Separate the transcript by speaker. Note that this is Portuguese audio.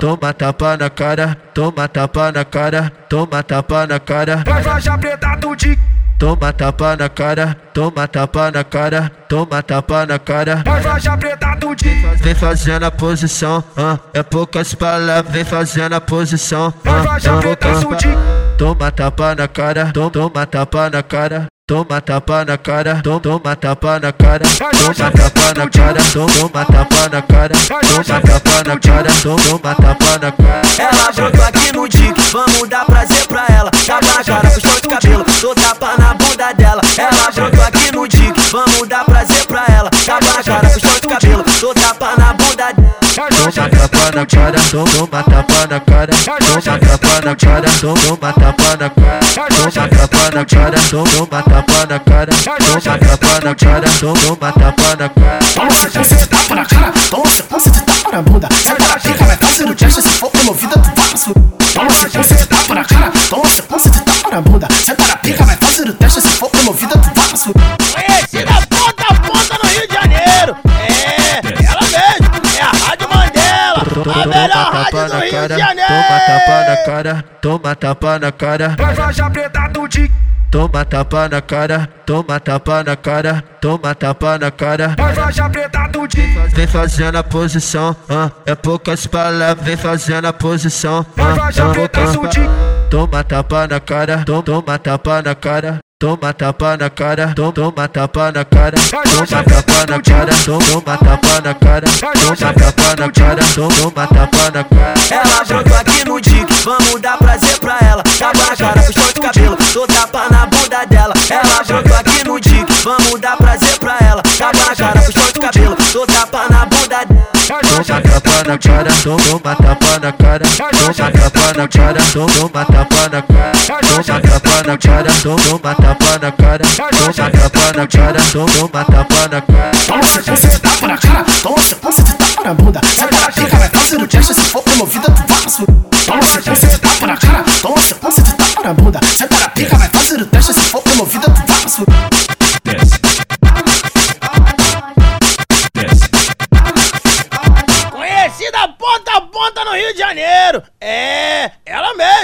Speaker 1: Toma tapa na cara, toma tapa na cara, toma tapa na cara.
Speaker 2: Vai faixa preta do Dick.
Speaker 1: Toma tapa na cara, toma tapa na cara, toma tapa na cara.
Speaker 2: Vai faixa preta do Dick.
Speaker 1: Vem fazendo a posição, ah, é poucas palavras, vem fazendo a posição. Ah, ah.
Speaker 2: do Dick.
Speaker 1: Toma tapa na cara, tom- toma tapa na cara. Toma tapa na cara, tom- toma tapa na cara, toma tapa na cara, tom- toma tapa na cara, toma tapa na cara, tom- toma tapa na cara.
Speaker 3: Ela brotou aqui no dick, vamos dar prazer pra ela. Tapa na cara, puxão de cabelo, tô tapa na bunda dela. Ela brotou aqui no dick, vamos dar prazer pra ela. Tapa na cara, puxão de cabelo, tô tapa na.
Speaker 1: Toma tapa na cara, tom- toma tapa na cara, toma tapa na cara, tom- toma tapa na cara, toma tapa na cara, tom- toma tapa na cara, toma tapa na cara, tom- toma tapa na cara.
Speaker 4: Toma de tapa na cara, toma de tapa na bunda. Senta na pica, vai fazendo teste, se for promovida, tu pro Toma de tapa na cara, toma de tapa na bunda.
Speaker 5: Mandela, a melhor rádio do Rio de Janeiro.
Speaker 1: toma tapa na cara, toma tapa na cara,
Speaker 2: Vai faixa preta do Dick.
Speaker 1: toma tapa na cara, toma tapa na cara, toma tapa na cara.
Speaker 2: Vai faixa preta do Dick.
Speaker 1: Vem fazendo a posição, ah, é poucas palavras, vem fazendo a posição.
Speaker 2: Vai
Speaker 1: ah, ah.
Speaker 2: do Dick.
Speaker 1: Toma tapa na cara, tom- toma tapa na cara. Toma tapa na cara, tom- toma tapa na cara, toma tapa na cara, tom- toma tapa na cara, toma tapa na cara, tom- toma tapa na cara.
Speaker 3: Ela brotou aqui no dick, vamos dar prazer pra ela. Tapa na cara, puxão de cabelo, tô tapa na bunda dela. Ela brotou aqui no dick, vamos dar prazer pra ela. Tapa na cara, puxão de cabelo, tô tapa na bunda dela.
Speaker 1: Toma tapa na cara, tom- toma tapa na cara, toma tapa na cara, tom- toma tapa na cara, toma tapa na cara, tom- toma tapa na cara, toma tapa na cara, tom- toma tapa na cara.
Speaker 4: Toma de tapa na cara, toma de tapa na bunda. Senta na pica, vai fazendo teste, se for promovida, tu vai pro Toma de tapa na cara, toma de tapa na bunda. Senta na pica, vai fazendo teste, se for promovida, tu vai pro
Speaker 5: Conhecida ponta a ponta no Rio de Janeiro. É,